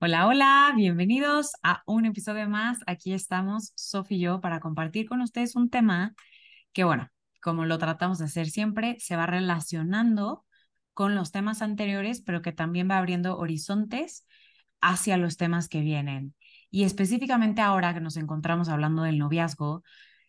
Hola, hola, bienvenidos a un episodio más. Aquí estamos, Sofi y yo, para compartir con ustedes un tema que, bueno, como lo tratamos de hacer siempre, se va relacionando con los temas anteriores, pero que también va abriendo horizontes hacia los temas que vienen. Y específicamente ahora que nos encontramos hablando del noviazgo,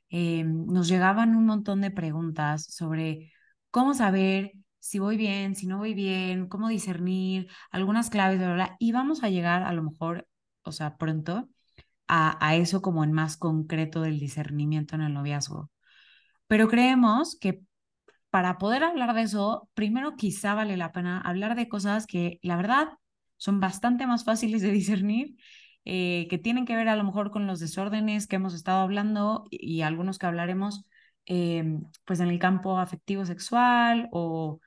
eh, nos llegaban un montón de preguntas sobre cómo saber si voy bien, si no voy bien, cómo discernir, algunas claves, bla, y vamos a llegar a lo mejor, o sea, pronto, a, a eso como en más concreto del discernimiento en el noviazgo. Pero creemos que para poder hablar de eso, primero quizá vale la pena hablar de cosas que la verdad son bastante más fáciles de discernir, eh, que tienen que ver a lo mejor con los desórdenes que hemos estado hablando y, algunos que hablaremos eh, pues en el campo afectivo sexual o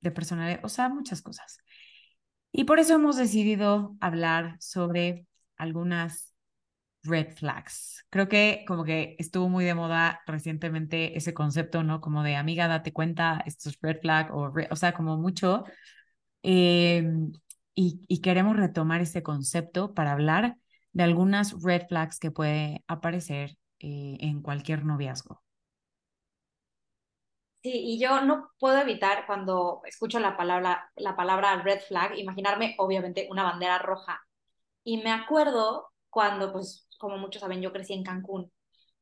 de personalidad, o sea, muchas cosas. Y por eso hemos decidido hablar sobre algunas red flags. Creo que como que estuvo muy de moda recientemente ese concepto, ¿no? Como de amiga, date cuenta, esto es red flag, o, o sea, como mucho. Eh, y, y, queremos retomar ese concepto para hablar de algunas red flags que puede aparecer eh, en cualquier noviazgo. Sí, y yo no puedo evitar cuando escucho la palabra, la palabra red flag, imaginarme obviamente una bandera roja. Y me acuerdo cuando, pues, como muchos saben, yo crecí en Cancún.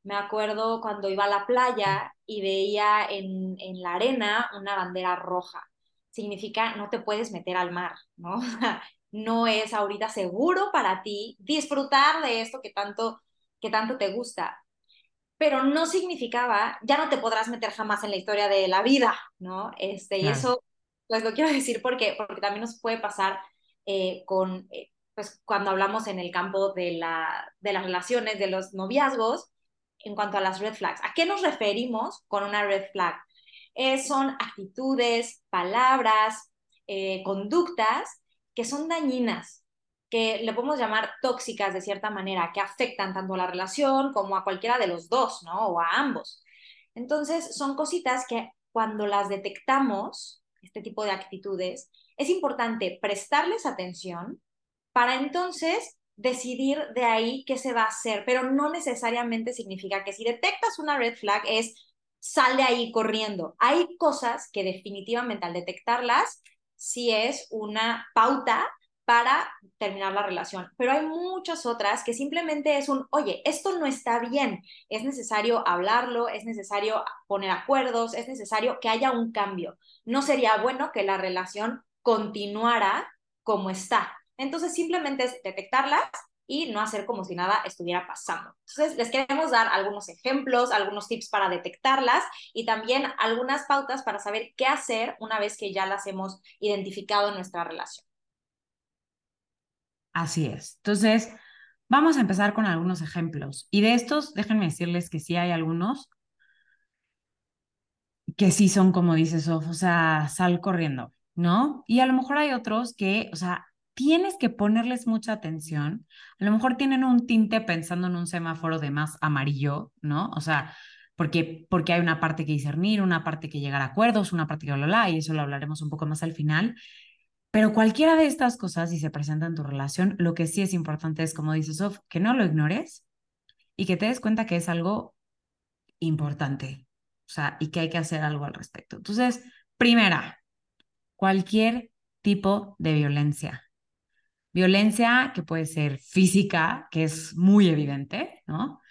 Me acuerdo cuando iba a la playa y veía en, en la arena una bandera roja. Significa no te puedes meter al mar, ¿no? no es ahorita seguro para ti disfrutar de esto que tanto, que tanto te gusta pero no significaba, ya no te podrás meter jamás en la historia de la vida, ¿no? Este, y eso, pues lo quiero decir porque, porque también nos puede pasar eh, con, eh, pues cuando hablamos en el campo de, la, de las relaciones, de los noviazgos, en cuanto a las red flags. ¿A qué nos referimos con una red flag? Eh, son actitudes, palabras, conductas que son dañinas, que le podemos llamar tóxicas de cierta manera, que afectan tanto a la relación como a cualquiera de los dos, ¿no? O a ambos. Entonces, son cositas que cuando las detectamos, este tipo de actitudes, es importante prestarles atención para entonces decidir de ahí qué se va a hacer, pero no necesariamente significa que si detectas una red flag es sal de ahí corriendo. Hay cosas que definitivamente al detectarlas, sí es una pauta para terminar la relación. Pero hay muchas otras que simplemente es un, oye, esto no está bien, es necesario hablarlo, es necesario poner acuerdos, es necesario que haya un cambio. No sería bueno que la relación continuara como está. Entonces simplemente es detectarlas y no hacer como si nada estuviera pasando. Entonces, les queremos dar algunos ejemplos, algunos tips para detectarlas y también algunas pautas para saber qué hacer una vez que ya las hemos identificado en nuestra relación. Así es. Entonces, vamos a empezar con algunos ejemplos. Y de estos, déjenme decirles que sí hay algunos que sí son como dices, Sof, o sea, sal corriendo, ¿no? Y a lo mejor hay otros que, o sea, tienes que ponerles mucha atención. A lo mejor tienen un tinte pensando en un semáforo de más amarillo, ¿no? O sea, porque, porque hay una parte que discernir, una parte que llegar a acuerdos, una parte que bla, bla, y eso lo hablaremos un poco más al final. Pero cualquiera de estas cosas, si se presenta en tu relación, lo que sí es importante es, como dice Sof, que no lo ignores y que te des cuenta que es algo importante, o sea, y que hay que hacer algo al respecto. Entonces, primera, cualquier tipo de violencia. Violencia que puede ser física, que es muy evidente, ¿no?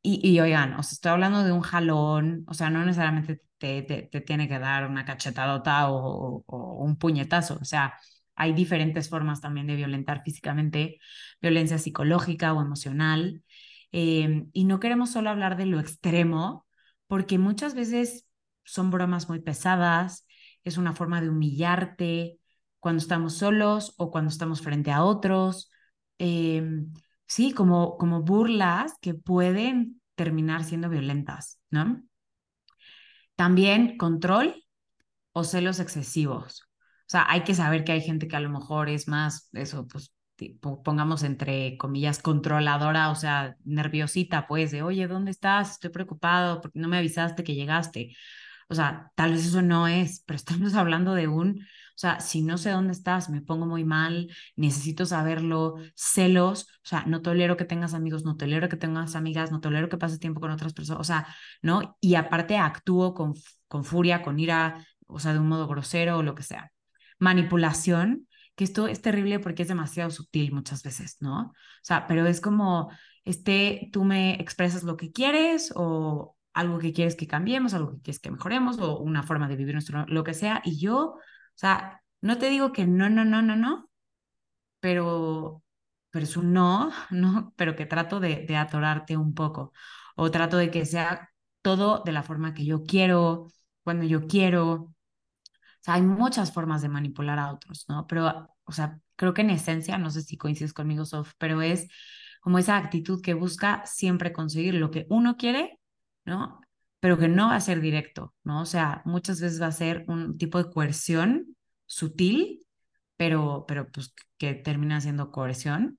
Y, y oigan, os estoy hablando de un jalón, o sea, no necesariamente te, tiene que dar una cachetadota o, un puñetazo. O sea, hay diferentes formas también de violentar físicamente, violencia psicológica o emocional. Eh, y no queremos solo hablar de lo extremo, porque muchas veces son bromas muy pesadas, es una forma de humillarte cuando estamos solos o cuando estamos frente a otros. Em, sí, como, como burlas que pueden terminar siendo violentas, ¿no? También control o celos excesivos. O sea, hay que saber que hay gente que a lo mejor es más, eso, pues, pongamos entre comillas, controladora, o sea, nerviosita, pues, de, oye, ¿dónde estás? Estoy preocupado porque no me avisaste que llegaste. O sea, tal vez eso no es, pero estamos hablando de un, o sea, si no sé dónde estás, me pongo muy mal, necesito saberlo, celos, o sea, no tolero que tengas amigos, no tolero que tengas amigas, no tolero que pases tiempo con otras personas, o sea, ¿no? Y aparte actúo con, con furia, con ira, o sea, de un modo grosero o lo que sea. Manipulación, que esto es terrible porque es demasiado sutil muchas veces, ¿no? O sea, pero es como, este, tú me expresas lo que quieres o algo que quieres que cambiemos, algo que quieres que mejoremos o una forma de vivir nuestro, lo que sea. Y yo, o sea, no te digo que no, no, no, no, no, pero, pero es un no, no, pero que trato de, de atorarte un poco o trato de que sea todo de la forma que yo quiero, cuando yo quiero. O sea, hay muchas formas de manipular a otros, ¿no? Pero, o sea, creo que en esencia, no sé si coincides conmigo, Sof, pero es como esa actitud que busca siempre conseguir lo que uno quiere ¿no? Pero que no va a ser directo, ¿no? O sea, muchas veces va a ser un tipo de coerción sutil, pero, pero pues que termina siendo coerción.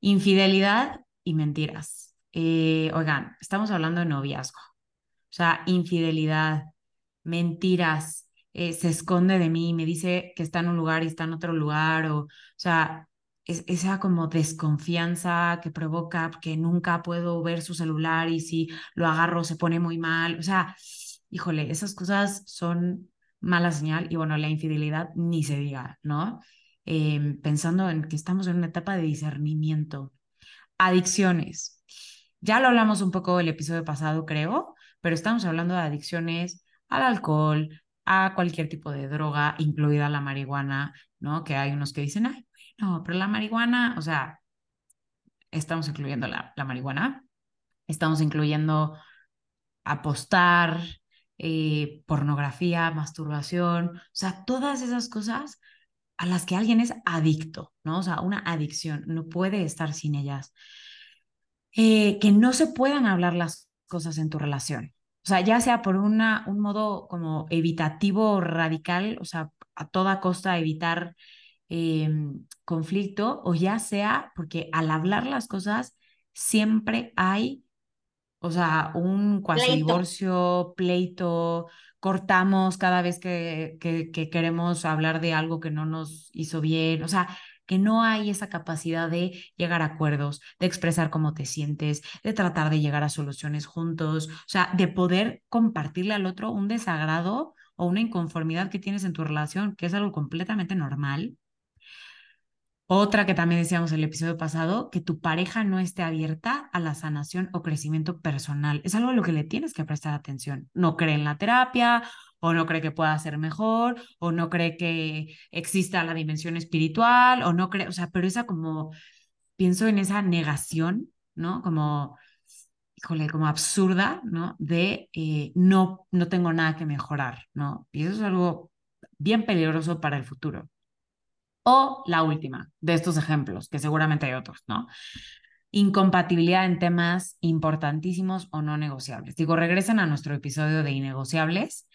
Infidelidad y mentiras. Eh, oigan, estamos hablando de noviazgo. O sea, infidelidad, mentiras, eh, se esconde de mí, me dice que está en un lugar y está en otro lugar, o, o sea, esa como desconfianza que provoca que nunca puedo ver su celular y si lo agarro se pone muy mal. O sea, híjole, esas cosas son mala señal y bueno, la infidelidad ni se diga, ¿no? Em, pensando en que estamos en una etapa de discernimiento. Adicciones. Ya lo hablamos un poco el episodio pasado, creo, pero estamos hablando de adicciones al alcohol, a cualquier tipo de droga, incluida la marihuana, ¿no? Que hay unos que dicen, ay, no, pero la marihuana, o sea, estamos incluyendo la, la marihuana, estamos incluyendo apostar, eh, pornografía, masturbación, o sea, todas esas cosas a las que alguien es adicto, ¿no? O sea, una adicción, no puede estar sin ellas. Eh, que no se puedan hablar las cosas en tu relación. O sea, ya sea por una, un modo como evitativo radical, o sea, a toda costa evitar Em, conflicto o ya sea porque al hablar las cosas siempre hay, o sea, un cuasi divorcio, pleito, cortamos cada vez que, que, que queremos hablar de algo que no nos hizo bien, o sea, que no hay esa capacidad de llegar a acuerdos, de expresar cómo te sientes, de tratar de llegar a soluciones juntos, o sea, de poder compartirle al otro un desagrado o una inconformidad que tienes en tu relación, que es algo completamente normal, otra que también decíamos el episodio pasado, que tu pareja no esté abierta a la sanación o crecimiento personal. Es algo a lo que le tienes que prestar atención. No cree en la terapia o no cree que pueda ser mejor o no cree que exista la dimensión espiritual o no cree, o sea, pero esa como, pienso en esa negación, ¿no? Como, híjole, como absurda, ¿no? De eh, no, no tengo nada que mejorar, ¿no? Y eso es algo bien peligroso para el futuro. O la última de estos ejemplos, que seguramente hay otros, ¿no? Incompatibilidad en temas importantísimos o no negociables. Digo, regresen a nuestro episodio de innegociables,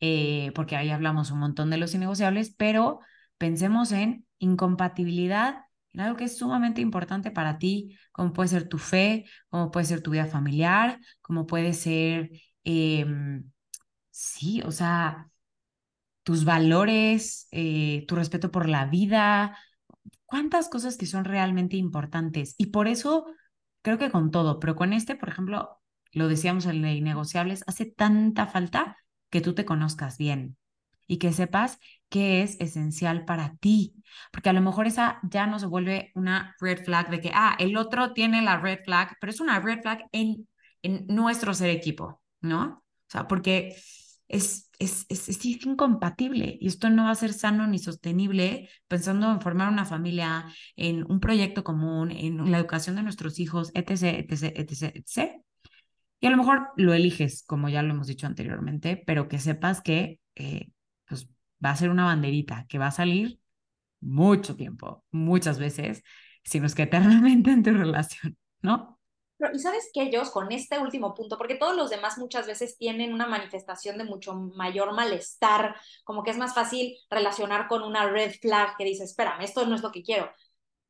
eh, porque ahí hablamos un montón de los innegociables, pero pensemos en incompatibilidad en algo que es sumamente importante para ti, como puede ser tu fe, como puede ser tu vida familiar, como puede ser, em, sí, o sea, tus valores, eh, tu respeto por la vida, cuántas cosas que son realmente importantes. Y por eso creo que con todo, pero con este, por ejemplo, lo decíamos en Ley Negociables, hace tanta falta que tú te conozcas bien y que sepas qué es esencial para ti. Porque a lo mejor esa ya no se vuelve una red flag de que, ah, el otro tiene la red flag, pero es una red flag en, en nuestro ser equipo, ¿no? O sea, porque es, es, es, incompatible y esto no va a ser sano ni sostenible pensando en formar una familia, en un proyecto común, en la educación de nuestros hijos, etc., etc., etc., etc. Y a lo mejor lo eliges, como ya lo hemos dicho anteriormente, pero que sepas que eh, pues, va a ser una banderita que va a salir mucho tiempo, muchas veces, sino es que eternamente en tu relación, ¿no? Y sabes que ellos con este último punto, porque todos los demás muchas veces tienen una manifestación de mucho mayor malestar, como que es más fácil relacionar con una red flag que dice, espérame, esto no es lo que quiero.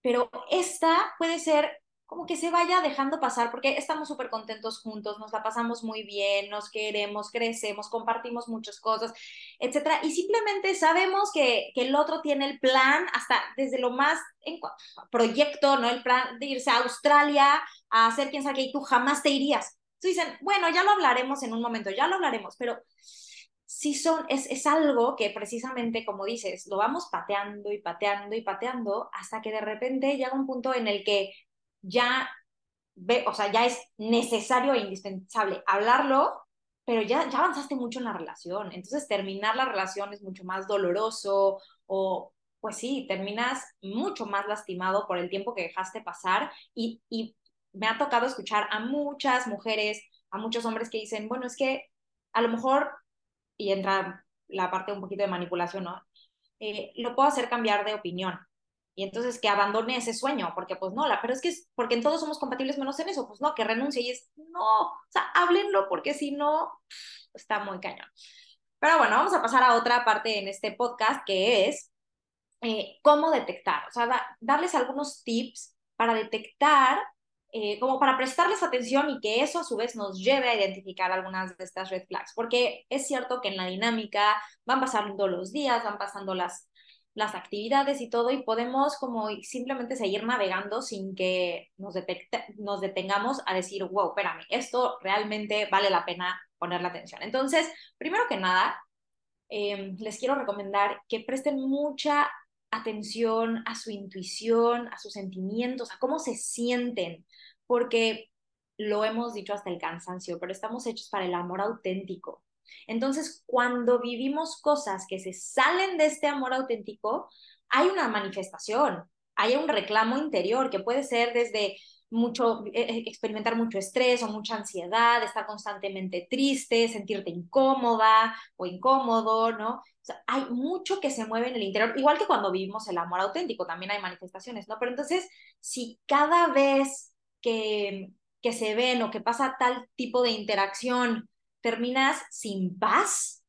Pero esta puede ser como que se vaya dejando pasar, porque estamos súper contentos juntos, nos la pasamos muy bien, nos queremos, crecemos, compartimos muchas cosas, etcétera, y simplemente sabemos que, que el otro tiene el plan, hasta desde lo más en proyecto, ¿no? El plan de irse a Australia a hacer quién sabe qué, y tú jamás te irías. Entonces dicen, bueno, ya lo hablaremos en un momento, ya lo hablaremos, pero sí son, es, es algo que precisamente, como dices, lo vamos pateando y pateando y pateando hasta que de repente llega un punto en el que ya ve, o sea, ya es necesario e indispensable hablarlo, pero ya, ya avanzaste mucho en la relación. Entonces, terminar la relación es mucho más doloroso o, pues sí, terminas mucho más lastimado por el tiempo que dejaste pasar y, y me ha tocado escuchar a muchas mujeres, a muchos hombres que dicen, bueno, es que a lo mejor, y entra la parte un poquito de manipulación, ¿no? Eh, lo puedo hacer cambiar de opinión y entonces que abandone ese sueño, porque pues no, la, pero es que es porque en todos somos compatibles menos en eso, pues no, que renuncie y es, no, o sea, háblenlo porque si no, está muy cañón. Pero bueno, vamos a pasar a otra parte en este podcast que es eh, cómo detectar, o sea, darles algunos tips para detectar, eh, como para prestarles atención y que eso a su vez nos lleve a identificar algunas de estas red flags, porque es cierto que en la dinámica van pasando los días, van pasando las las actividades y todo y podemos como simplemente seguir navegando sin que nos, nos detengamos a decir, wow, espérame, esto realmente vale la pena ponerle atención. Entonces, primero que nada, em, les quiero recomendar que presten mucha atención a su intuición, a sus sentimientos, a cómo se sienten, porque lo hemos dicho hasta el cansancio, pero estamos hechos para el amor auténtico. Entonces, cuando vivimos cosas que se salen de este amor auténtico, hay una manifestación, hay un reclamo interior que puede ser desde mucho, eh, experimentar mucho estrés o mucha ansiedad, estar constantemente triste, sentirte incómoda o incómodo, ¿no? O sea, hay mucho que se mueve en el interior, igual que cuando vivimos el amor auténtico, también hay manifestaciones, ¿no? Pero entonces, si cada vez que, que se ven o que pasa tal tipo de interacción, terminas sin paz,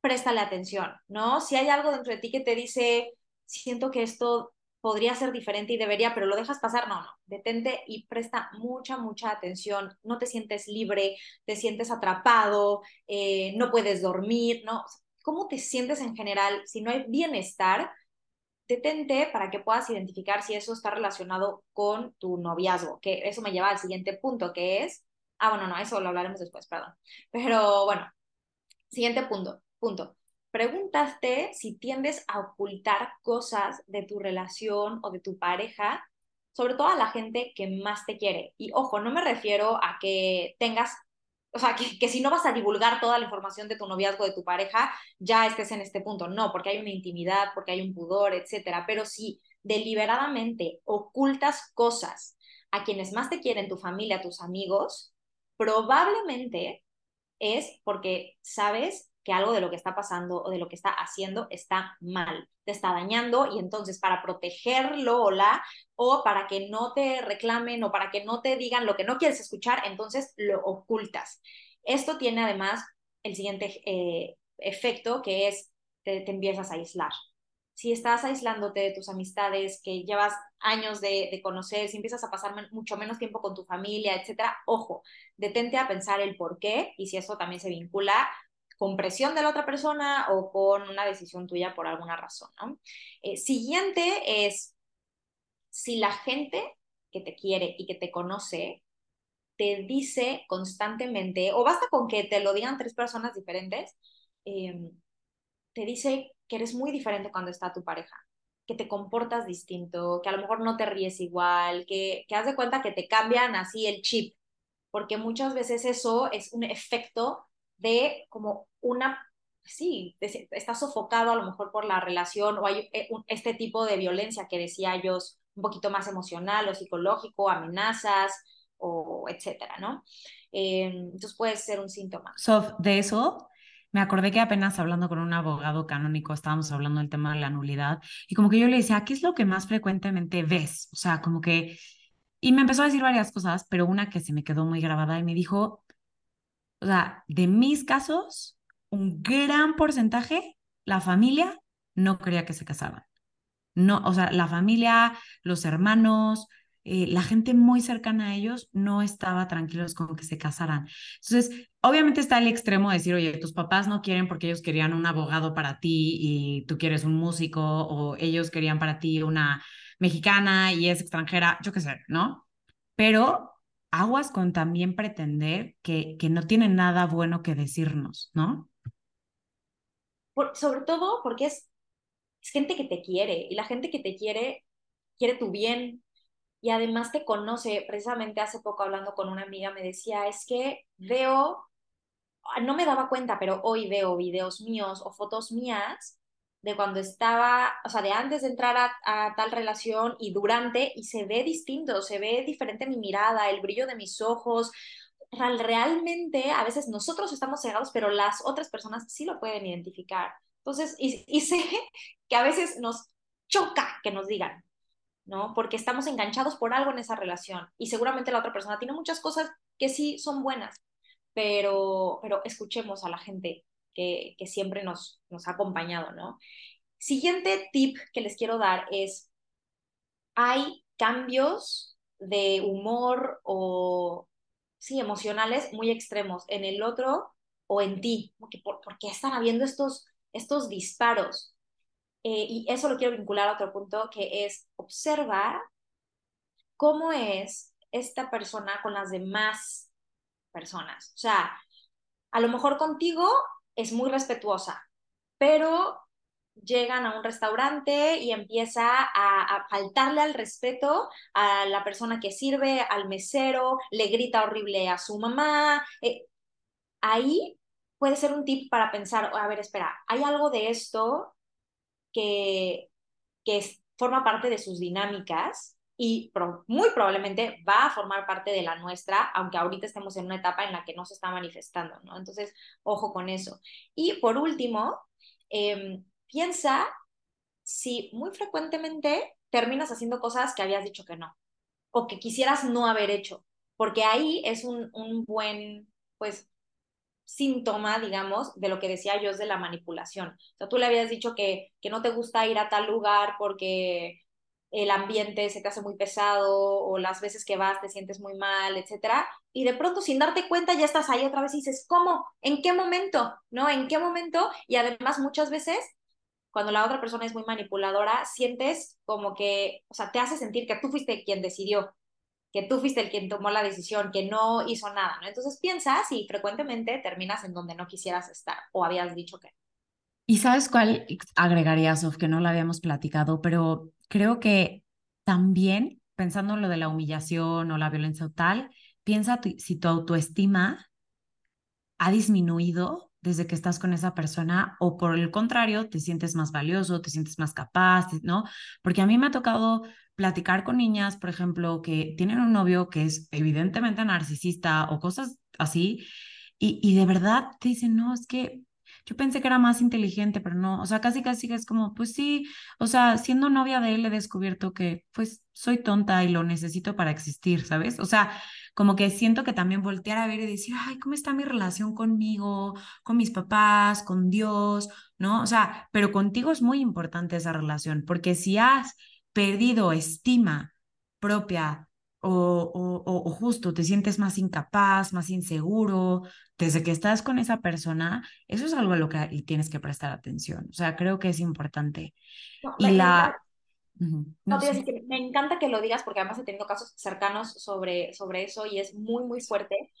préstale atención, ¿no? Si hay algo dentro de ti que te dice, siento que esto podría ser diferente y debería, pero lo dejas pasar, no, no, detente y presta mucha, mucha atención, no te sientes libre, te sientes atrapado, eh, no puedes dormir, ¿no? ¿Cómo te sientes en general? Si no hay bienestar, detente para que puedas identificar si eso está relacionado con tu noviazgo, que eso me lleva al siguiente punto, que es Ah, bueno, no, eso lo hablaremos después, perdón. Pero bueno, siguiente punto. punto. Preguntaste si tiendes a ocultar cosas de tu relación o de tu pareja, sobre todo a la gente que más te quiere. Y ojo, no me refiero a que tengas, o sea, que, que si no vas a divulgar toda la información de tu noviazgo, de tu pareja, ya estés en este punto. No, porque hay una intimidad, porque hay un pudor, etcétera. Pero si deliberadamente ocultas cosas a quienes más te quieren, tu familia, tus amigos, probablemente es porque sabes que algo de lo que está pasando o de lo que está haciendo está mal, te está dañando y entonces para protegerlo o la o para que no te reclamen o para que no te digan lo que no quieres escuchar, entonces lo ocultas. Esto tiene además el siguiente eh, efecto que es te, te empiezas a aislar si estás aislándote de tus amistades que llevas años de, conocer, si empiezas a pasar mucho menos tiempo con tu familia, etcétera, ojo, detente a pensar el por qué y si eso también se vincula con presión de la otra persona o con una decisión tuya por alguna razón. ¿no? Eh, siguiente es, si la gente que te quiere y que te conoce te dice constantemente, o basta con que te lo digan tres personas diferentes, em, te dice que eres muy diferente cuando está tu pareja, que te comportas distinto, que a lo mejor no te ríes igual, que, que haz de cuenta que te cambian así el chip, porque muchas veces eso es un efecto de como una, sí, está sofocado a lo mejor por la relación o hay eh, este tipo de violencia que decía ellos, un poquito más emocional o psicológico, amenazas o etcétera, ¿no? Eh, entonces puede ser un síntoma. Sof, de eso me acordé que apenas hablando con un abogado canónico estábamos hablando del tema de la nulidad y como que yo le decía, ¿qué es lo que más frecuentemente ves? O sea, como que... Y me empezó a decir varias cosas, pero una que se me quedó muy grabada y me dijo, o sea, de mis casos, un gran porcentaje, la familia no quería que se casaran. No, o sea, la familia, los hermanos, eh, la gente muy cercana a ellos no estaba tranquilos con que se casaran. Entonces, obviamente está el extremo de decir, oye, tus papás no quieren porque ellos querían un abogado para ti y tú quieres un músico, o ellos querían para ti una mexicana y es extranjera, yo qué sé, ¿no? Pero aguas con también pretender que, que no tienen nada bueno que decirnos, ¿no? sobre todo porque es, es gente que te quiere y la gente que te quiere quiere tu bien, y además te conoce. Precisamente hace poco hablando con una amiga me decía, es que veo, ah, no me daba cuenta, pero hoy veo videos míos o fotos mías de cuando estaba, o sea, de antes de entrar a, tal relación y durante, y se ve distinto, se ve diferente mi mirada, el brillo de mis ojos. Realmente, a veces nosotros estamos cegados, pero las otras personas sí lo pueden identificar. Entonces, y, y sé que a veces nos choca que nos digan, ¿no? Porque estamos enganchados por algo en esa relación y seguramente la otra persona tiene muchas cosas que sí son buenas, pero, pero escuchemos a la gente que, que siempre nos, nos ha acompañado, ¿no? Siguiente tip que les quiero dar es, hay cambios de humor o, sí, emocionales muy extremos en el otro o en ti, porque ¿por, ¿por qué están habiendo estos, estos disparos? Eh, y eso lo quiero vincular a otro punto, que es observar cómo es esta persona con las demás personas. O sea, a lo mejor contigo es muy respetuosa, pero llegan a un restaurante y empieza a, faltarle al respeto a la persona que sirve, al mesero, le grita horrible a su mamá. Eh, ahí puede ser un tip para pensar, a ver, espera, hay algo de esto que, que forma parte de sus dinámicas y muy probablemente va a formar parte de la nuestra, aunque ahorita estemos en una etapa en la que no se está manifestando, ¿no? Entonces, ojo con eso. Y por último, em, piensa si muy frecuentemente terminas haciendo cosas que habías dicho que no, o que quisieras no haber hecho, porque ahí es un, un buen, pues, síntoma, digamos, de lo que decía yo es de la manipulación. O sea, tú le habías dicho que, que no te gusta ir a tal lugar porque el ambiente se te hace muy pesado o las veces que vas te sientes muy mal, etcétera, y de pronto sin darte cuenta ya estás ahí otra vez y dices, ¿cómo? ¿En qué momento? ¿No? ¿En qué momento? Y además muchas veces cuando la otra persona es muy manipuladora, sientes como que, o sea, te hace sentir que tú fuiste quien decidió, que tú fuiste el quien tomó la decisión, que no hizo nada, ¿no? Entonces piensas y frecuentemente terminas en donde no quisieras estar o habías dicho que. ¿Y sabes cuál agregaría, Sof, que no la habíamos platicado, pero creo que también, pensando en lo de la humillación o la violencia o tal, piensa si tu autoestima ha disminuido desde que estás con esa persona o por el contrario, te sientes más valioso, te sientes más capaz, ¿no? Porque a mí me ha tocado platicar con niñas, por ejemplo, que tienen un novio que es evidentemente narcisista o cosas así, y, y de verdad te dicen, no, es que yo pensé que era más inteligente, pero no, o sea, casi casi es como, pues sí, o sea, siendo novia de él he descubierto que pues soy tonta y lo necesito para existir, ¿sabes? O sea, como que siento que también voltear a ver y decir, ay, ¿cómo está mi relación conmigo, con mis papás, con Dios, ¿no? O sea, pero contigo es muy importante esa relación, porque si has perdido estima propia o, o, justo te sientes más incapaz, más inseguro, desde que estás con esa persona, eso es algo a lo que tienes que prestar atención. O sea, creo que es importante. y la... No, me encanta que lo digas porque además he tenido casos cercanos sobre, sobre eso y es muy, muy fuerte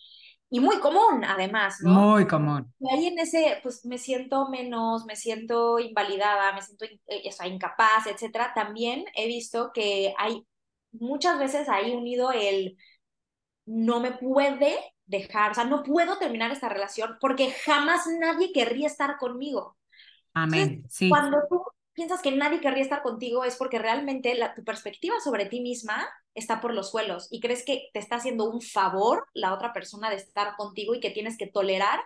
y muy común además, ¿no? Muy común. Y ahí en ese, pues me siento menos, me siento invalidada, me siento eh, incapaz, etcétera. También he visto que hay muchas veces ahí unido el no me puede dejar, o sea, no puedo terminar esta relación porque jamás nadie querría estar conmigo. Amén. sí. Cuando tú piensas que nadie querría estar contigo es porque realmente la, tu perspectiva sobre ti misma está por los suelos y crees que te está haciendo un favor la otra persona de estar contigo y que tienes que tolerar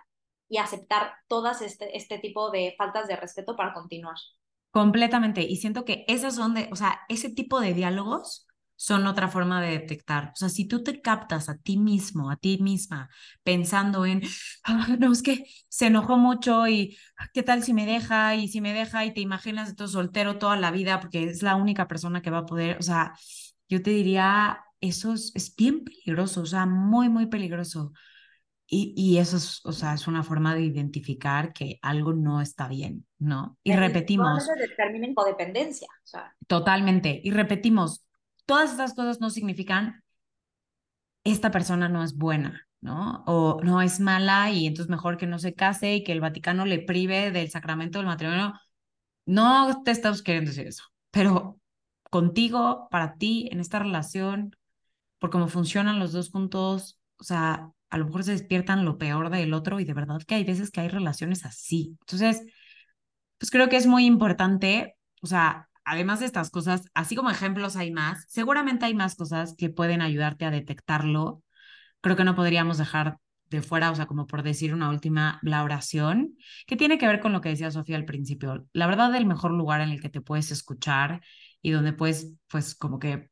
y aceptar todas este, este tipo de faltas de respeto para continuar. Completamente. Y siento que esas son de, o sea, ese tipo de diálogos son otra forma de detectar. O sea, si tú te captas a ti mismo, a ti misma, pensando en, ah, no, es que se enojó mucho y qué tal si me deja y si me deja y te imaginas todo soltero toda la vida porque es la única persona que va a poder, o sea, yo te diría, eso es, es bien peligroso, o sea, muy, muy peligroso. Y, y, eso es, o sea, es una forma de identificar que algo no está bien, ¿no? Y repetimos. Determinen codependencia. O sea. Totalmente. Y repetimos, todas estas cosas no significan esta persona no es buena, ¿no? O no es mala y entonces mejor que no se case y que el Vaticano le prive del sacramento del matrimonio. No te estamos queriendo decir eso, pero contigo, para ti, en esta relación, por cómo funcionan los dos juntos, o sea, a lo mejor se despiertan lo peor del otro y de verdad que hay veces que hay relaciones así. Entonces, pues creo que es muy importante, o sea, además de estas cosas, así como ejemplos hay más, seguramente hay más cosas que pueden ayudarte a detectarlo. Creo que no podríamos dejar de fuera, o sea, como por decir una última, la oración, que tiene que ver con lo que decía Sofía al principio. La verdad, el mejor lugar en el que te puedes escuchar y donde puedes, pues, como que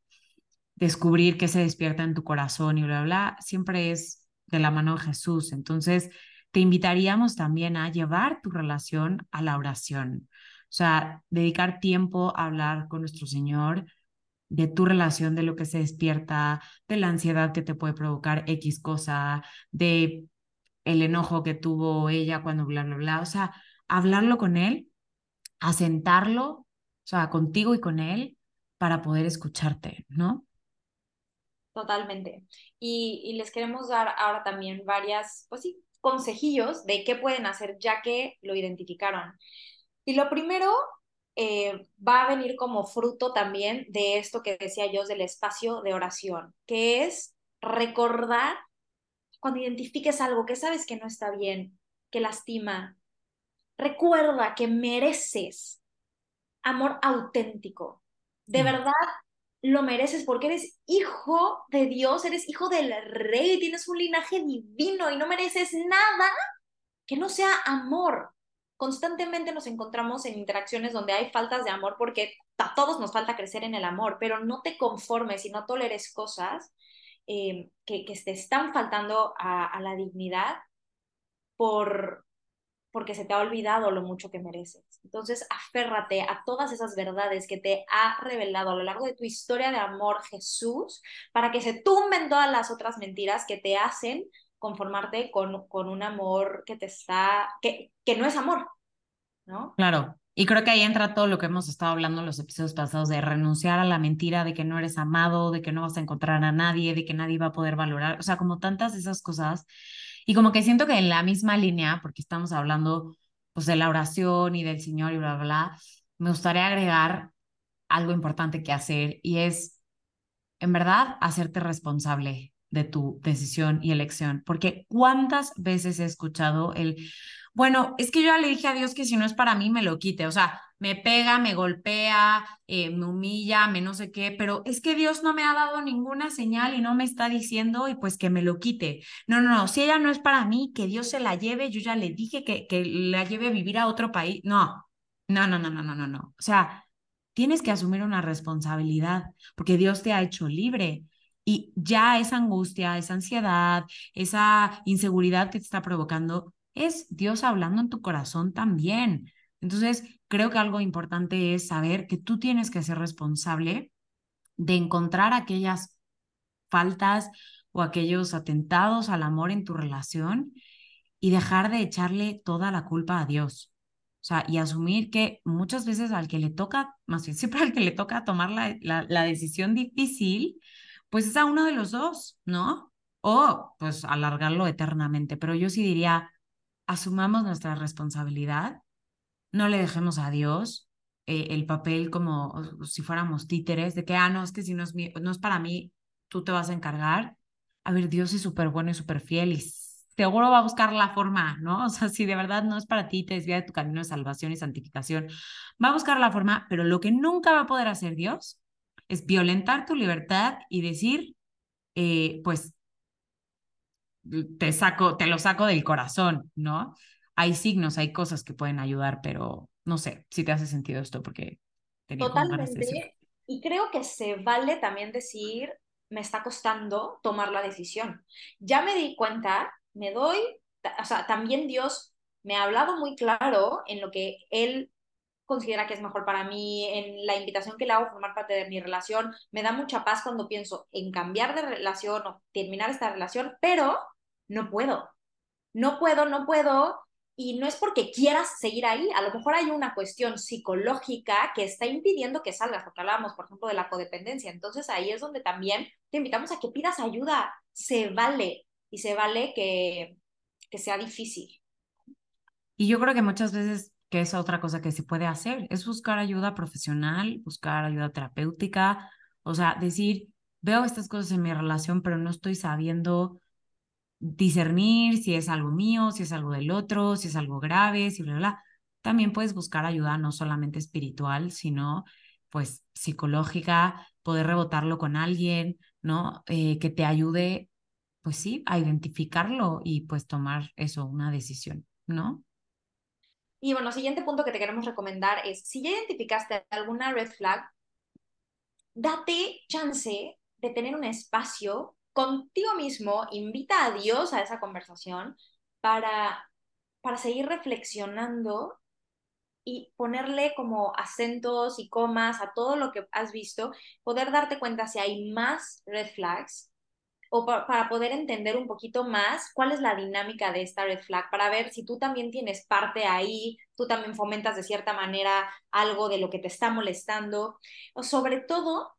descubrir qué se despierta en tu corazón y bla, bla, siempre es de la mano de Jesús. Entonces, te invitaríamos también a llevar tu relación a la oración. O sea, dedicar tiempo a hablar con nuestro Señor de tu relación, de lo que se despierta, de la ansiedad que te puede provocar X cosa, de el enojo que tuvo ella cuando bla, bla, bla. O sea, hablarlo con él, asentarlo, o sea, contigo y con él para poder escucharte, ¿no? Totalmente. Y, y les queremos dar ahora también varias, pues sí, consejillos de qué pueden hacer ya que lo identificaron. Y lo primero eh, va a venir como fruto también de esto que decía yo del espacio de oración, que es recordar cuando identifiques algo que sabes que no está bien, que lastima. Recuerda que mereces amor auténtico. De verdad lo mereces porque eres hijo de Dios, eres hijo del rey, tienes un linaje divino y no mereces nada que no sea amor constantemente nos encontramos en interacciones donde hay faltas de amor porque a todos nos falta crecer en el amor, pero no te conformes y no toleres cosas eh, que, que, te están faltando a, a, la dignidad por porque se te ha olvidado lo mucho que mereces. Entonces, aférrate a todas esas verdades que te ha revelado a lo largo de tu historia de amor Jesús, para que se tumben todas las otras mentiras que te hacen conformarte con, con un amor que te está, que, que no es amor, ¿no? Claro. Y creo que ahí entra todo lo que hemos estado hablando en los episodios pasados de renunciar a la mentira de que no eres amado, de que no vas a encontrar a nadie, de que nadie va a poder valorar, o sea, como tantas de esas cosas. Y como que siento que en la misma línea, porque estamos hablando pues de la oración y del Señor y bla, bla, bla, me gustaría agregar algo importante que hacer y es, en verdad, hacerte responsable de tu decisión y elección, porque cuántas veces he escuchado el, bueno, es que yo le dije a Dios que si no es para mí, me lo quite, o sea, me pega, me golpea, eh, me humilla, me no sé qué, pero es que Dios no me ha dado ninguna señal y no me está diciendo y pues que me lo quite. No, no, no, si ella no es para mí, que Dios se la lleve, yo ya le dije que, que la lleve a vivir a otro país. No, no, no, no, no, no, no, no. O sea, tienes que asumir una responsabilidad porque Dios te ha hecho libre y ya esa angustia, esa ansiedad, esa inseguridad que te está provocando, es Dios hablando en tu corazón también. Entonces, creo que algo importante es saber que tú tienes que ser responsable de encontrar aquellas faltas o aquellos atentados al amor en tu relación y dejar de echarle toda la culpa a Dios. O sea, y asumir que muchas veces al que le toca, más bien siempre al que le toca tomar la, la, la decisión difícil, pues es a uno de los dos, ¿no? O pues alargarlo eternamente. Pero yo sí diría, asumamos nuestra responsabilidad, no le dejemos a Dios eh, el papel como si fuéramos títeres, de que, ah, no, es que si no es, no es para mí, tú te vas a encargar. A ver, Dios es súper bueno y súper fiel y seguro va a buscar la forma, ¿no? O sea, si de verdad no es para ti, te desvía de tu camino de salvación y santificación, va a buscar la forma, pero lo que nunca va a poder hacer Dios es violentar tu libertad y decir, eh, pues, te saco, te lo saco del corazón, ¿no? Hay signos, hay cosas que pueden ayudar, pero no sé si te hace sentido esto porque tenía Totalmente. Y creo que se vale también decir, me está costando tomar la decisión. Ya me di cuenta, me doy, o sea, también Dios me ha hablado muy claro en lo que Él considera que es mejor para mí, en la invitación que le hago formar parte de mi relación. Me da mucha paz cuando pienso en cambiar de relación o terminar esta relación, pero no puedo. No puedo, no puedo. Y no es porque quieras seguir ahí, a lo mejor hay una cuestión psicológica que está impidiendo que salgas, porque hablábamos, por ejemplo, de la codependencia. Entonces ahí es donde también te invitamos a que pidas ayuda. Se vale y se vale que, que sea difícil. Y yo creo que muchas veces que es otra cosa que se puede hacer, es buscar ayuda profesional, buscar ayuda terapéutica, o sea, decir, veo estas cosas en mi relación, pero no estoy sabiendo discernir si es algo mío, si es algo del otro, si es algo grave, si bla, bla. También puedes buscar ayuda no solamente espiritual, sino pues psicológica, poder rebotarlo con alguien, ¿no? Eh, que te ayude, pues sí, a identificarlo y pues tomar eso, una decisión, ¿no? Y bueno, siguiente punto que te queremos recomendar es, si ya identificaste alguna red flag, date chance de tener un espacio contigo mismo, invita a Dios a esa conversación para, para seguir reflexionando y ponerle como acentos y comas a todo lo que has visto, poder darte cuenta si hay más red flags o para poder entender un poquito más cuál es la dinámica de esta red flag, para ver si tú también tienes parte ahí, tú también fomentas de cierta manera algo de lo que te está molestando, o sobre todo,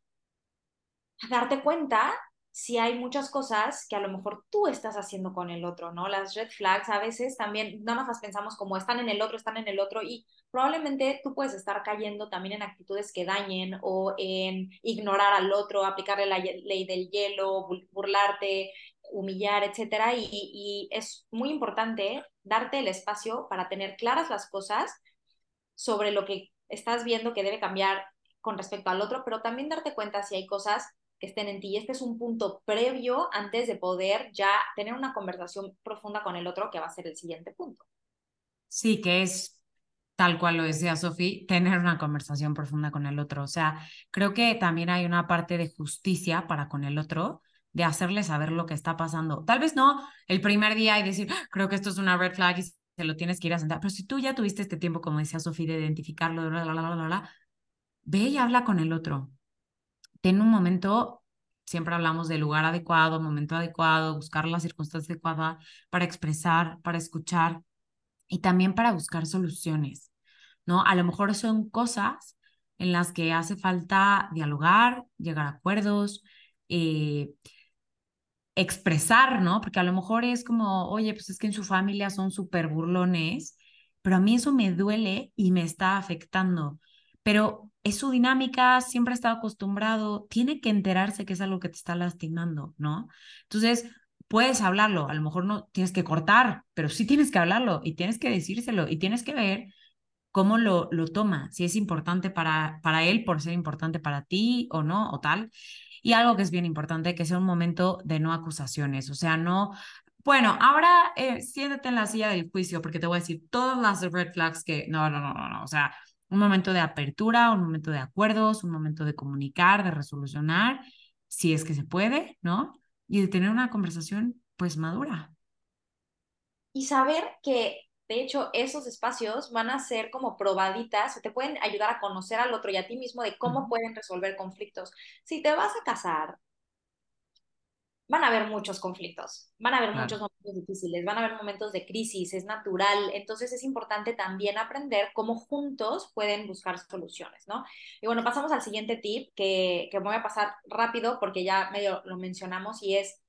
darte cuenta si hay muchas cosas que a lo mejor tú estás haciendo con el otro, ¿no? Las red flags a veces también nada más las pensamos como están en el otro, están en el otro y probablemente tú puedes estar cayendo también en actitudes que dañen o en ignorar al otro, aplicarle la ley del hielo, burlarte, humillar, etcétera. Y, y es muy importante darte el espacio para tener claras las cosas sobre lo que estás viendo que debe cambiar con respecto al otro, pero también darte cuenta si hay cosas que estén en ti. Y este es un punto previo antes de poder ya tener una conversación profunda con el otro, que va a ser el siguiente punto. Sí, que es tal cual lo decía Sofi, tener una conversación profunda con el otro. O sea, creo que también hay una parte de justicia para con el otro, de hacerle saber lo que está pasando. Tal vez no el primer día y decir, ah, creo que esto es una red flag y se lo tienes que ir a sentar, pero si tú ya tuviste este tiempo, como decía Sofi, de identificarlo, bla, bla, bla, bla, ve y habla con el otro ten un momento, siempre hablamos del lugar adecuado, momento adecuado, buscar la circunstancia adecuada para expresar, para escuchar y también para buscar soluciones, ¿no? A lo mejor son cosas en las que hace falta dialogar, llegar a acuerdos, eh, expresar, ¿no? Porque a lo mejor es como, oye, pues es que en su familia son súper burlones, pero a mí eso me duele y me está afectando. Pero es su dinámica, siempre ha estado acostumbrado, tiene que enterarse que es algo que te está lastimando, ¿no? Entonces, puedes hablarlo, a lo mejor no tienes que cortar, pero sí tienes que hablarlo y tienes que decírselo y tienes que ver cómo lo, lo toma, si es importante para, para él por ser importante para ti o no, o tal. Y algo que es bien importante, que sea un momento de no acusaciones, o sea, no, bueno, ahora eh, siéntate en la silla del juicio porque te voy a decir todas las red flags que, no, no, no, no, no, o sea, un momento de apertura, un momento de acuerdos, un momento de comunicar, de resolucionar, si es que se puede, ¿no? Y de tener una conversación pues madura. Y saber que, de hecho, esos espacios van a ser como probaditas, te pueden ayudar a conocer al otro y a ti mismo de cómo pueden resolver conflictos. Si te vas a casar van a haber muchos conflictos, van a haber muchos momentos difíciles, van a haber momentos de crisis, es natural, entonces es importante también aprender cómo juntos pueden buscar soluciones, ¿no? Y bueno, pasamos al siguiente tip que, que voy a pasar rápido porque ya medio lo mencionamos y es,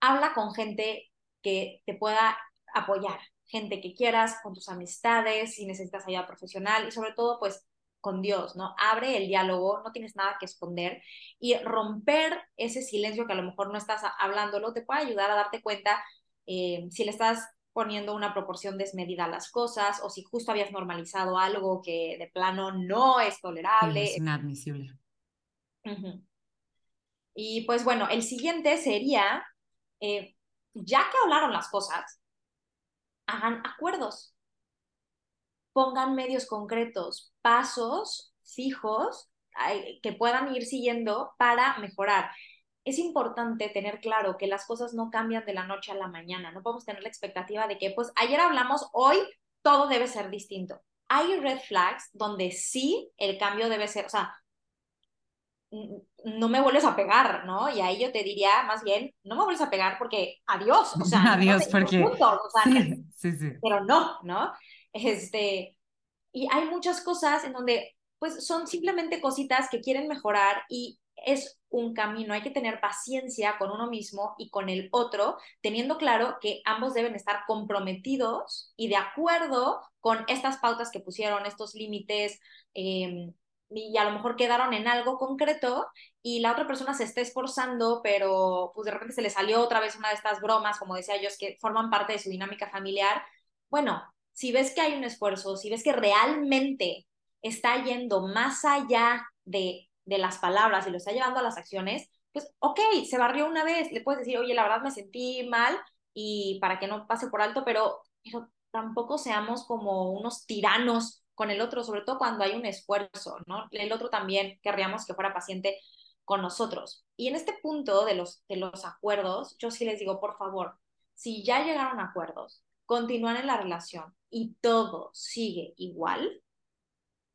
habla con gente que te pueda apoyar, gente que quieras, con tus amistades, si necesitas ayuda profesional y sobre todo, pues con Dios, ¿no? Abre el diálogo, no tienes nada que esconder y romper ese silencio que a lo mejor no estás hablándolo te puede ayudar a darte cuenta eh, si le estás poniendo una proporción desmedida a las cosas o si justo habías normalizado algo que de plano no es tolerable. es inadmisible. Y pues bueno, el siguiente sería, eh, ya que hablaron las cosas, hagan acuerdos. Pongan medios concretos, pasos fijos que puedan ir siguiendo para mejorar. Es importante tener claro que las cosas no cambian de la noche a la mañana. No podemos tener la expectativa de que, pues, ayer hablamos, hoy todo debe ser distinto. Hay red flags donde sí el cambio debe ser, o sea, no me vuelves a pegar, ¿no? Y ahí yo te diría más bien, no me vuelves a pegar porque adiós, o sea, adiós, porque sí, sí, sí. pero no, ¿no? Este, y hay muchas cosas en donde pues son simplemente cositas que quieren mejorar y es un camino, hay que tener paciencia con uno mismo y con el otro, teniendo claro que ambos deben estar comprometidos y de acuerdo con estas pautas que pusieron, estos límites, eh, y a lo mejor quedaron en algo concreto y la otra persona se está esforzando, pero pues de repente se le salió otra vez una de estas bromas, como decía yo, que forman parte de su dinámica familiar. Bueno, si ves que hay un esfuerzo, si ves que realmente está yendo más allá de, de las palabras y lo está llevando a las acciones, pues ok, se barrió una vez, le puedes decir, oye, la verdad me sentí mal y para que no pase por alto, pero, pero tampoco seamos como unos tiranos con el otro, sobre todo cuando hay un esfuerzo, ¿no? El otro también querríamos que fuera paciente con nosotros. Y en este punto de los, de los acuerdos, yo sí les digo, por favor, si ya llegaron acuerdos, continúan en la relación y todo sigue igual,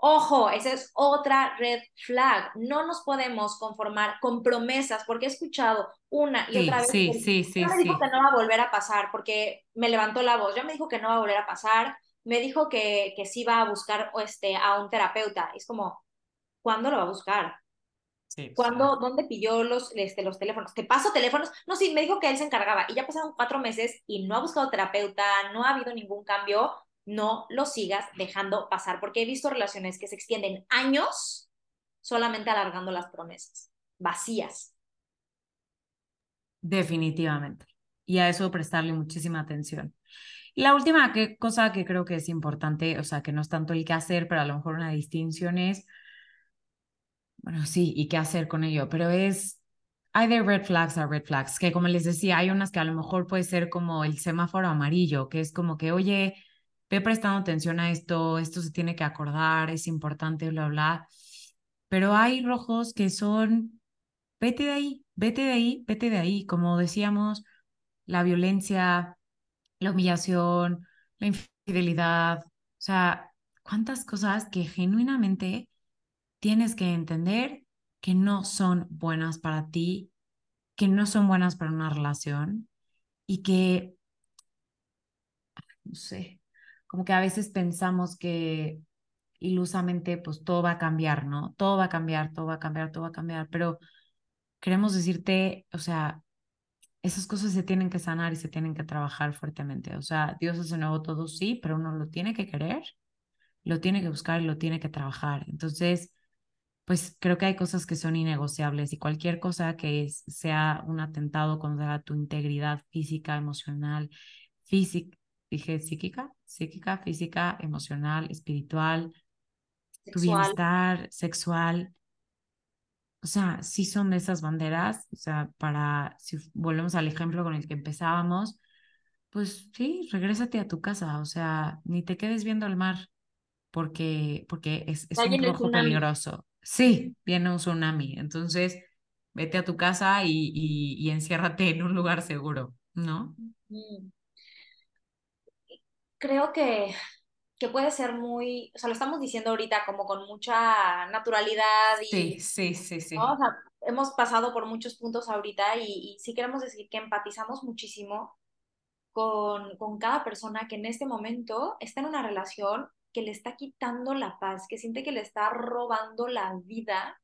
Ojo, esa es otra red flag. No nos podemos conformar con promesas, porque he escuchado una y otra vez. Sí, sí, sí. Ya me dijo que no va a volver a pasar, porque me levantó la voz. Ya me dijo que no va a volver a pasar, me dijo que, que sí va a buscar este, a un terapeuta. Es como, ¿cuándo lo va a buscar? Sí, ¿Cuándo, ¿Dónde pidió los, este, los teléfonos? ¿Te paso teléfonos? No, sí, me dijo que él se encargaba y ya pasaron cuatro meses y no ha buscado terapeuta, no ha habido ningún cambio. No lo sigas dejando pasar, porque he visto relaciones que se extienden años solamente alargando las promesas, vacías. Definitivamente. Y a eso prestarle muchísima atención. Y la última que, cosa que creo que es importante, o sea, que no es tanto el qué hacer, pero a lo mejor una distinción es, bueno, sí, y qué hacer con ello, pero es, hay de red flags a red flags, que como les decía, hay unas que a lo mejor puede ser como el semáforo amarillo, que es como que, oye, ve prestando atención a esto, esto se tiene que acordar, es importante, bla, bla. Pero hay rojos que son, vete de ahí, vete de ahí, vete de ahí, como decíamos, la violencia, la humillación, la infidelidad, o sea, cuántas cosas que genuinamente tienes que entender que no son buenas para ti, que no son buenas para una relación y que, no sé, como que a veces pensamos que ilusamente pues todo va a cambiar, ¿no? Todo va a cambiar, todo va a cambiar, todo va a cambiar, pero queremos decirte, o sea, esas cosas se tienen que sanar y se tienen que trabajar fuertemente. O sea, Dios hace nuevo todo, sí, pero uno lo tiene que querer, lo tiene que buscar y lo tiene que trabajar. Entonces, pues creo que hay cosas que son innegociables y cualquier cosa que sea un atentado contra tu integridad física, emocional, física, dije psíquica, psíquica, física, emocional, espiritual, tu bienestar sexual, o sea, sí son de esas banderas, o sea, para, si volvemos al ejemplo con el que empezábamos, pues sí, regrésate a tu casa, o sea, ni te quedes viendo el mar, porque, porque es, es un rojo peligroso. Sí, viene un tsunami, entonces vete a tu casa y, y, enciérrate en un lugar seguro, ¿no? Creo que que puede ser muy, o sea, lo estamos diciendo ahorita como con mucha naturalidad y... Sí, sí, sí, sí. O sea, hemos pasado por muchos puntos ahorita y, y sí queremos decir que empatizamos muchísimo con, con cada persona que en este momento está en una relación que le está quitando la paz, que siente que le está robando la vida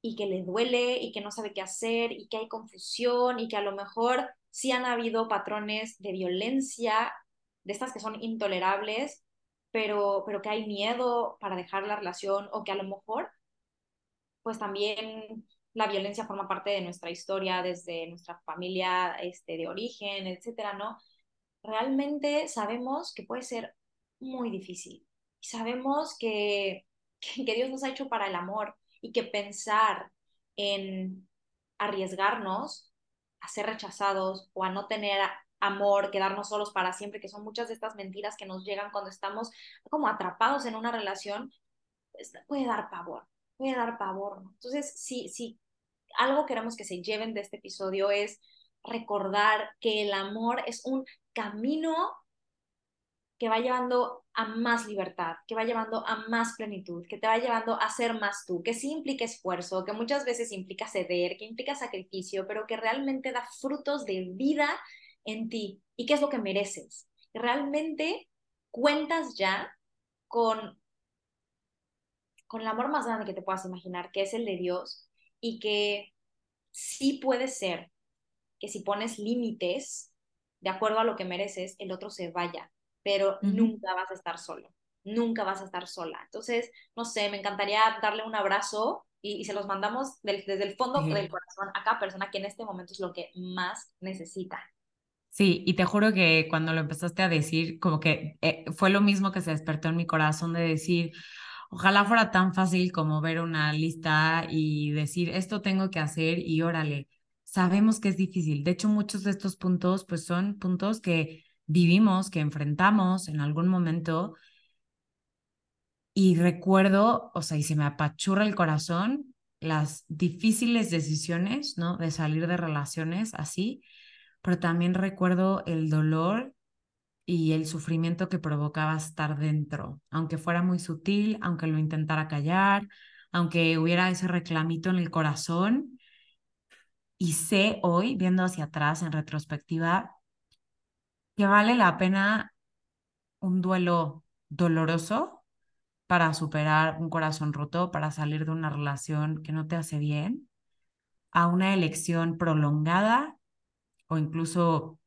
y que le duele y que no sabe qué hacer y que hay confusión y que a lo mejor sí han habido patrones de violencia, de estas que son intolerables, pero, pero que hay miedo para dejar la relación o que a lo mejor, pues también la violencia forma parte de nuestra historia desde nuestra familia este, de origen, etcétera, ¿no? Realmente sabemos que puede ser muy difícil. Sabemos que, que Dios nos ha hecho para el amor y que pensar en arriesgarnos a ser rechazados o a no tener amor, quedarnos solos para siempre, que son muchas de estas mentiras que nos llegan cuando estamos como atrapados en una relación, pues, puede dar pavor, puede dar pavor. ¿no? Entonces, si, si algo queremos que se lleven de este episodio es recordar que el amor es un camino que va llevando a más libertad, que va llevando a más plenitud, que te va llevando a ser más tú, que sí implica esfuerzo, que muchas veces implica ceder, que implica sacrificio, pero que realmente da frutos de vida en ti y qué es lo que mereces. Realmente cuentas ya con, con el amor más grande que te puedas imaginar, que es el de Dios, y que sí puede ser que si pones límites de acuerdo a lo que mereces, el otro se vaya, pero nunca vas a estar solo, nunca vas a estar sola. Entonces, no sé, me encantaría darle un abrazo y, se los mandamos desde el fondo del corazón a cada persona que en este momento es lo que más necesita. Sí, y te juro que cuando lo empezaste a decir, como que eh, fue lo mismo que se despertó en mi corazón de decir, ojalá fuera tan fácil como ver una lista y decir, esto tengo que hacer y órale, sabemos que es difícil. De hecho, muchos de estos puntos, pues son puntos que vivimos, que enfrentamos en algún momento. Y recuerdo, o sea, y se me apachurra el corazón, las difíciles decisiones, ¿no? De salir de relaciones así, pero también recuerdo el dolor y el sufrimiento que provocaba estar dentro, aunque fuera muy sutil, aunque lo intentara callar, aunque hubiera ese reclamito en el corazón. Y sé hoy, viendo hacia atrás en retrospectiva, que vale la pena un duelo doloroso para superar un corazón roto, para salir de una relación que no te hace bien, a una elección prolongada o incluso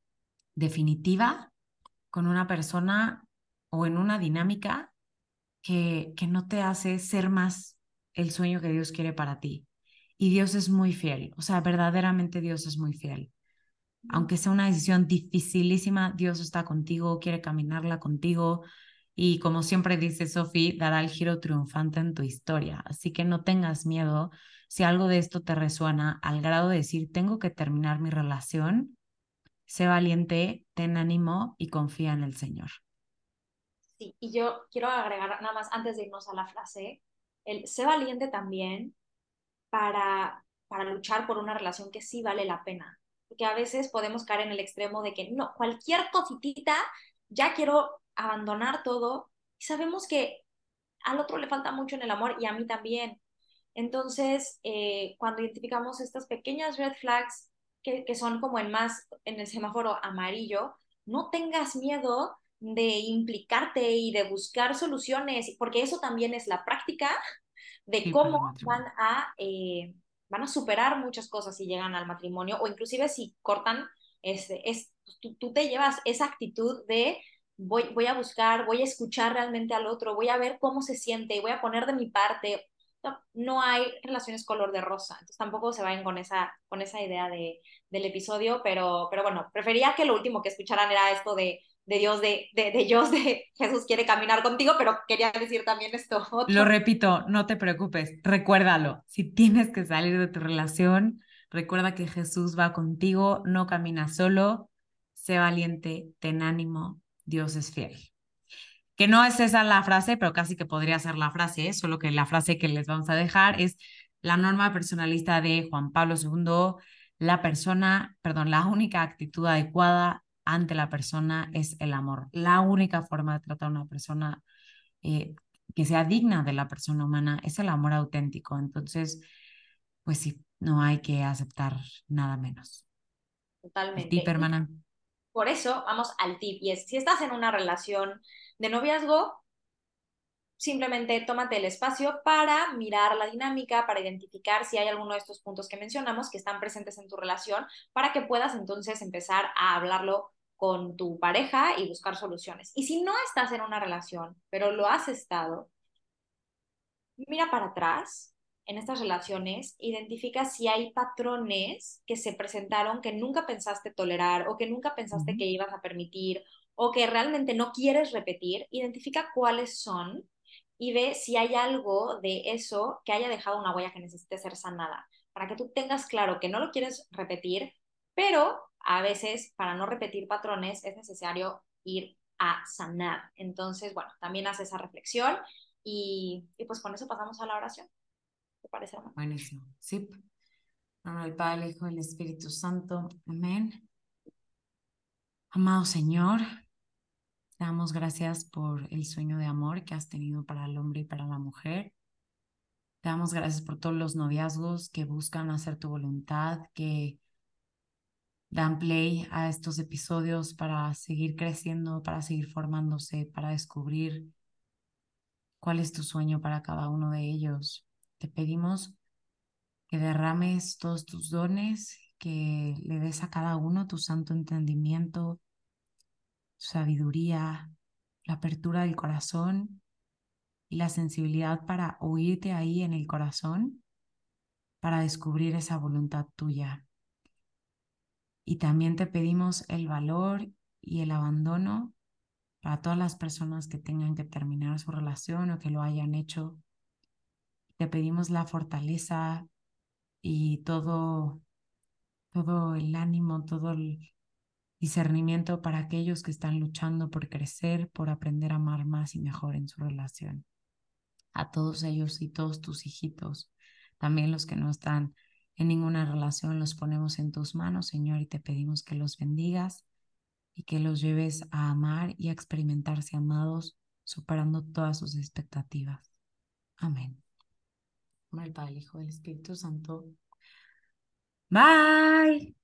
definitiva con una persona o en una dinámica que, que no te hace ser más el sueño que Dios quiere para ti. Y Dios es muy fiel, o sea, verdaderamente Dios es muy fiel. Aunque sea una decisión dificilísima, Dios está contigo, quiere caminarla contigo y como siempre dice Sophie, dará el giro triunfante en tu historia. Así que no tengas miedo si algo de esto te resuena al grado de decir, tengo que terminar mi relación, sé valiente, ten ánimo y confía en el Señor. Sí, y yo quiero agregar nada más antes de irnos a la frase, el sé valiente también para, para luchar por una relación que sí vale la pena. Porque a veces podemos caer en el extremo de que no, cualquier cositita, ya quiero abandonar todo. Y sabemos que al otro le falta mucho en el amor y a mí también. Entonces, eh, cuando identificamos estas pequeñas red flags que, que son como en más en el semáforo amarillo, no tengas miedo de implicarte y de buscar soluciones, porque eso también es la práctica de cómo van a, eh, van a superar muchas cosas si llegan al matrimonio o inclusive si cortan, este, es, tú, tú, te llevas esa actitud de voy, voy a buscar, voy a escuchar realmente al otro, voy a ver cómo se siente, voy a poner de mi parte, no, hay relaciones color de rosa, entonces tampoco se vayan con esa, con esa idea de, del episodio, pero, pero bueno, prefería que lo último que escucharan era esto de, de Dios, de, de, Dios, de Jesús quiere caminar contigo, pero quería decir también esto. Lo repito, no te preocupes, recuérdalo, si tienes que salir de tu relación, recuerda que Jesús va contigo, no camina solo, sé valiente, ten ánimo, Dios es fiel. Que no es esa la frase, pero casi que podría ser la frase, solo que la frase que les vamos a dejar es la norma personalista de Juan Pablo II, la persona, perdón, la única actitud adecuada ante la persona es el amor. La única forma de tratar a una persona eh, que sea digna de la persona humana es el amor auténtico. Entonces, pues sí, no hay que aceptar nada menos. Totalmente. El tip, hermana. Por eso vamos al tip y es, si estás en una relación de noviazgo, simplemente tómate el espacio para mirar la dinámica, para identificar si hay alguno de estos puntos que mencionamos que están presentes en tu relación, para que puedas entonces empezar a hablarlo con tu pareja y buscar soluciones. Y si no estás en una relación, pero lo has estado, mira para atrás en estas relaciones, identifica si hay patrones que se presentaron que nunca pensaste tolerar o que nunca pensaste que ibas a permitir o que realmente no quieres repetir, identifica cuáles son y ve si hay algo de eso que haya dejado una huella que necesite ser sanada, para que tú tengas claro que no lo quieres repetir, pero a veces para no repetir patrones es necesario ir a sanar. Entonces, bueno, también hace esa reflexión y, y pues con eso pasamos a la oración. ¿Te parece, Ana? Buenísimo. Sí. Nombre del Padre, Hijo y el Espíritu Santo. Amén. Amado Señor, te damos gracias por el sueño de amor que has tenido para el hombre y para la mujer. Te damos gracias por todos los noviazgos que buscan hacer tu voluntad, que dan play a estos episodios para seguir creciendo, para seguir formándose, para descubrir cuál es tu sueño para cada uno de ellos. Te pedimos que derrames todos tus dones, que le des a cada uno tu santo entendimiento, sabiduría, la apertura del corazón y la sensibilidad para oírte ahí en el corazón, para descubrir esa voluntad tuya. Y también te pedimos el valor y el abandono para todas las personas que tengan que terminar su relación o que lo hayan hecho. Te pedimos la fortaleza y todo, todo el ánimo, todo el discernimiento para aquellos que están luchando por crecer, por aprender a amar más y mejor en su relación. A todos ellos y todos tus hijitos, también los que no están en ninguna relación, los ponemos en tus manos, Señor, y te pedimos que los bendigas y que los lleves a amar y a experimentarse amados, superando todas sus expectativas. Amén. el Padre, el Hijo, el Espíritu Santo. Bye.